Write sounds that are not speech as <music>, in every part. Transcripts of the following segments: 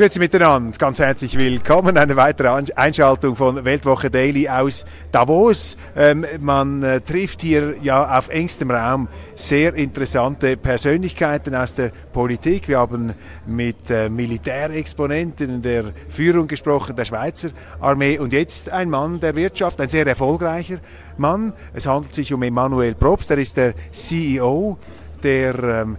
Grüezi miteinander, ganz herzlich willkommen. Eine weitere Einschaltung von Weltwoche Daily aus Davos. Ähm, man äh, trifft hier ja auf engstem Raum sehr interessante Persönlichkeiten aus der Politik. Wir haben mit äh, Militärexponenten der Führung gesprochen, der Schweizer Armee und jetzt ein Mann der Wirtschaft, ein sehr erfolgreicher Mann. Es handelt sich um Emanuel Probst, er ist der CEO der ähm,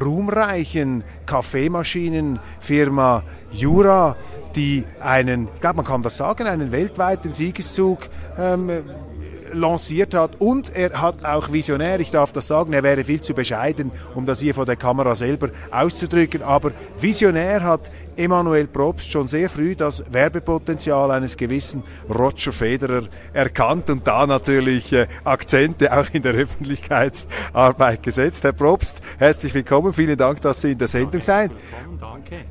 ruhmreichen Kaffeemaschinenfirma Jura, die einen, ich glaube, man kann das sagen, einen weltweiten Siegeszug ähm, lanciert hat und er hat auch visionär, ich darf das sagen, er wäre viel zu bescheiden, um das hier vor der Kamera selber auszudrücken, aber visionär hat Emanuel Probst schon sehr früh das Werbepotenzial eines gewissen Roger Federer erkannt und da natürlich äh, Akzente auch in der Öffentlichkeitsarbeit gesetzt. Herr Probst, herzlich willkommen, vielen Dank, dass Sie in der Sendung sind.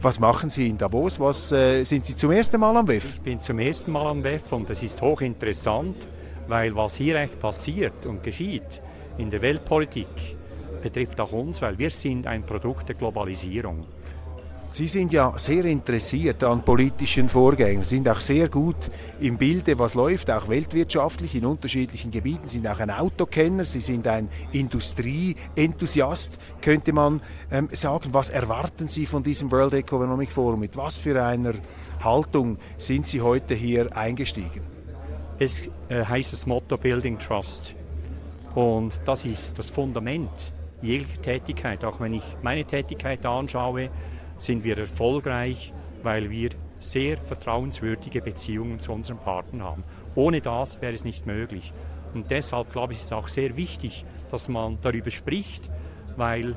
Was machen Sie in Davos? Was äh, sind Sie zum ersten Mal am WEF? Ich bin zum ersten Mal am WEF und das ist hochinteressant weil was hier eigentlich passiert und geschieht in der Weltpolitik, betrifft auch uns, weil wir sind ein Produkt der Globalisierung. Sie sind ja sehr interessiert an politischen Vorgängen, sind auch sehr gut im Bilde, was läuft, auch weltwirtschaftlich in unterschiedlichen Gebieten, sind auch ein Autokenner, Sie sind ein Industrieenthusiast, könnte man ähm, sagen. Was erwarten Sie von diesem World Economic Forum? Mit was für einer Haltung sind Sie heute hier eingestiegen? Es äh, heißt das Motto Building Trust. Und das ist das Fundament jeglicher Tätigkeit. Auch wenn ich meine Tätigkeit anschaue, sind wir erfolgreich, weil wir sehr vertrauenswürdige Beziehungen zu unseren Partnern haben. Ohne das wäre es nicht möglich. Und deshalb glaube ich, ist es auch sehr wichtig, dass man darüber spricht, weil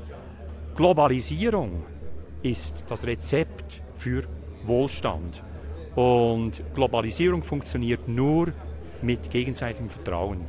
Globalisierung ist das Rezept für Wohlstand. Und Globalisierung funktioniert nur, mit gegenseitigem Vertrauen.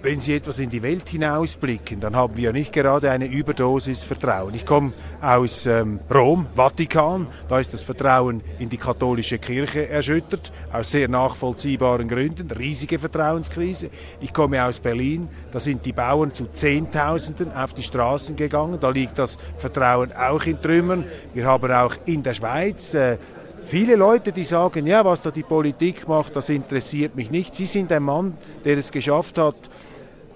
Wenn Sie etwas in die Welt hinausblicken, dann haben wir ja nicht gerade eine Überdosis Vertrauen. Ich komme aus ähm, Rom, Vatikan, da ist das Vertrauen in die katholische Kirche erschüttert, aus sehr nachvollziehbaren Gründen, riesige Vertrauenskrise. Ich komme aus Berlin, da sind die Bauern zu Zehntausenden auf die Straßen gegangen, da liegt das Vertrauen auch in Trümmern. Wir haben auch in der Schweiz äh, Viele Leute, die sagen, ja, was da die Politik macht, das interessiert mich nicht. Sie sind ein Mann, der es geschafft hat,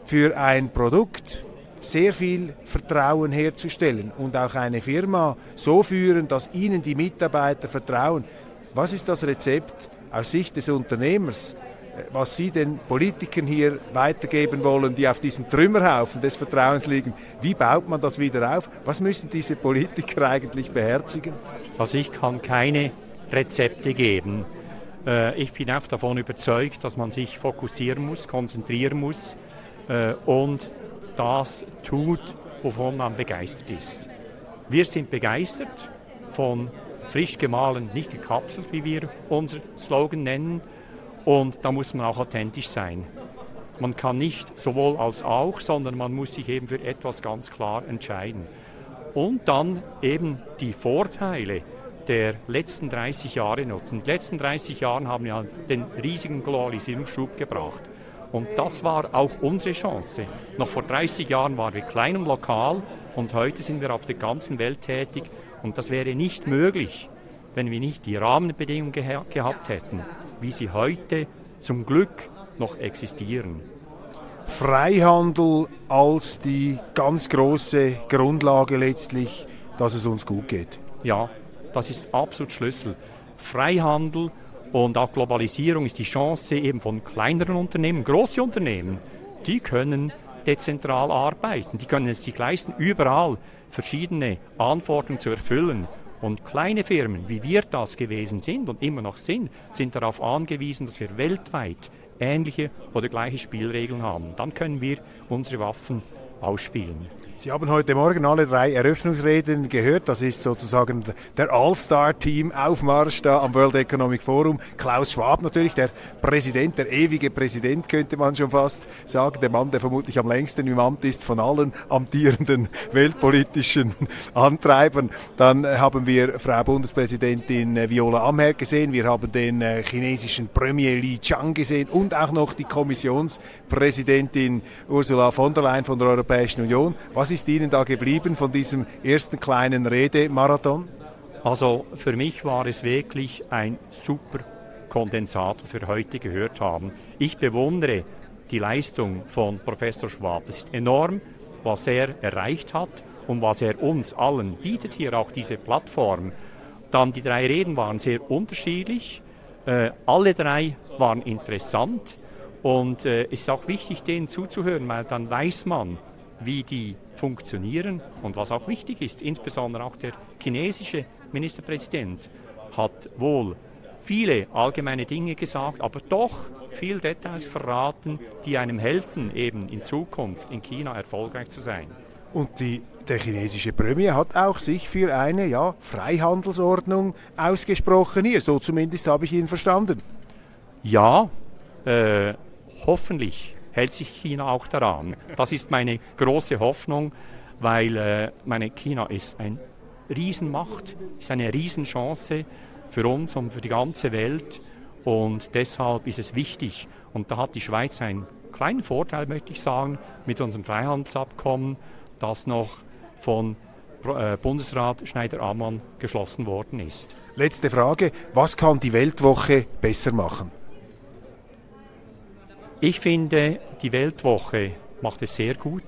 für ein Produkt sehr viel Vertrauen herzustellen und auch eine Firma so führen, dass ihnen die Mitarbeiter vertrauen. Was ist das Rezept aus Sicht des Unternehmers, was Sie den Politikern hier weitergeben wollen, die auf diesen Trümmerhaufen des Vertrauens liegen? Wie baut man das wieder auf? Was müssen diese Politiker <laughs> eigentlich beherzigen? Also ich kann keine Rezepte geben. Äh, ich bin auch davon überzeugt, dass man sich fokussieren muss, konzentrieren muss äh, und das tut, wovon man begeistert ist. Wir sind begeistert von frisch gemahlen, nicht gekapselt, wie wir unser Slogan nennen. Und da muss man auch authentisch sein. Man kann nicht sowohl als auch, sondern man muss sich eben für etwas ganz klar entscheiden. Und dann eben die Vorteile der letzten 30 Jahre nutzen. Den letzten 30 Jahren haben wir den riesigen Globalisierungsschub gebracht. Und das war auch unsere Chance. Noch vor 30 Jahren waren wir klein und lokal und heute sind wir auf der ganzen Welt tätig. Und das wäre nicht möglich, wenn wir nicht die Rahmenbedingungen ge gehabt hätten, wie sie heute zum Glück noch existieren. Freihandel als die ganz große Grundlage letztlich, dass es uns gut geht. Ja, das ist absolut Schlüssel. Freihandel und auch Globalisierung ist die Chance eben von kleineren Unternehmen, große Unternehmen, die können dezentral arbeiten, die können es sich leisten, überall verschiedene Anforderungen zu erfüllen. Und kleine Firmen, wie wir das gewesen sind und immer noch sind, sind darauf angewiesen, dass wir weltweit ähnliche oder gleiche Spielregeln haben. Dann können wir unsere Waffen ausspielen. Sie haben heute Morgen alle drei Eröffnungsreden gehört. Das ist sozusagen der All-Star-Team-Aufmarsch da am World Economic Forum. Klaus Schwab natürlich, der Präsident, der ewige Präsident, könnte man schon fast sagen. Der Mann, der vermutlich am längsten im Amt ist von allen amtierenden <laughs> weltpolitischen Antreibern. Dann haben wir Frau Bundespräsidentin Viola Amher gesehen. Wir haben den äh, chinesischen Premier Li Chang gesehen und auch noch die Kommissionspräsidentin Ursula von der Leyen von der Europäischen Union. Was ist Ihnen da geblieben von diesem ersten kleinen Redemarathon? Also für mich war es wirklich ein super Kondensat, was wir heute gehört haben. Ich bewundere die Leistung von Professor Schwab. Es ist enorm, was er erreicht hat und was er uns allen bietet, hier auch diese Plattform. Dann die drei Reden waren sehr unterschiedlich. Äh, alle drei waren interessant und äh, es ist auch wichtig, denen zuzuhören, weil dann weiß man, wie die funktionieren und was auch wichtig ist, insbesondere auch der chinesische Ministerpräsident hat wohl viele allgemeine Dinge gesagt, aber doch viel Details verraten, die einem helfen, eben in Zukunft in China erfolgreich zu sein. Und die, der chinesische Premier hat auch sich für eine ja, Freihandelsordnung ausgesprochen hier. So zumindest habe ich ihn verstanden. Ja, äh, hoffentlich hält sich China auch daran. Das ist meine große Hoffnung, weil äh, meine China ist eine Riesenmacht, ist eine Riesenchance für uns und für die ganze Welt und deshalb ist es wichtig. Und da hat die Schweiz einen kleinen Vorteil, möchte ich sagen, mit unserem Freihandelsabkommen, das noch von äh, Bundesrat Schneider-Ammann geschlossen worden ist. Letzte Frage, was kann die Weltwoche besser machen? Ich finde, die Weltwoche macht es sehr gut.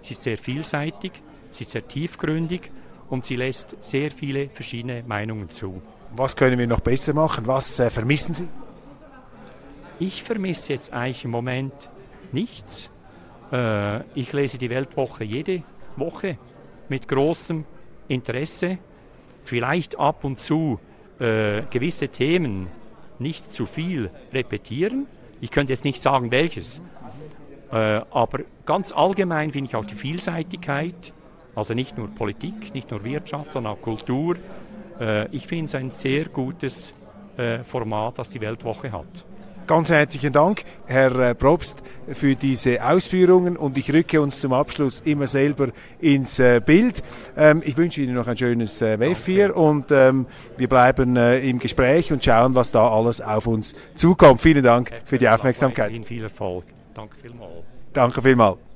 Sie ist sehr vielseitig, sie ist sehr tiefgründig und sie lässt sehr viele verschiedene Meinungen zu. Was können wir noch besser machen? Was äh, vermissen Sie? Ich vermisse jetzt eigentlich im Moment nichts. Äh, ich lese die Weltwoche jede Woche mit großem Interesse. Vielleicht ab und zu äh, gewisse Themen nicht zu viel repetieren, ich könnte jetzt nicht sagen, welches. Äh, aber ganz allgemein finde ich auch die Vielseitigkeit, also nicht nur Politik, nicht nur Wirtschaft, sondern auch Kultur. Äh, ich finde es ein sehr gutes äh, Format, das die Weltwoche hat. Ganz herzlichen Dank, Herr äh, Probst, für diese Ausführungen und ich rücke uns zum Abschluss immer selber ins äh, Bild. Ähm, ich wünsche Ihnen noch ein schönes äh, WEF hier und ähm, wir bleiben im Gespräch und schauen, was da alles auf uns zukommt. Vielen Dank für die Aufmerksamkeit. Ihnen viel Erfolg. Danke vielmals. Danke vielmals.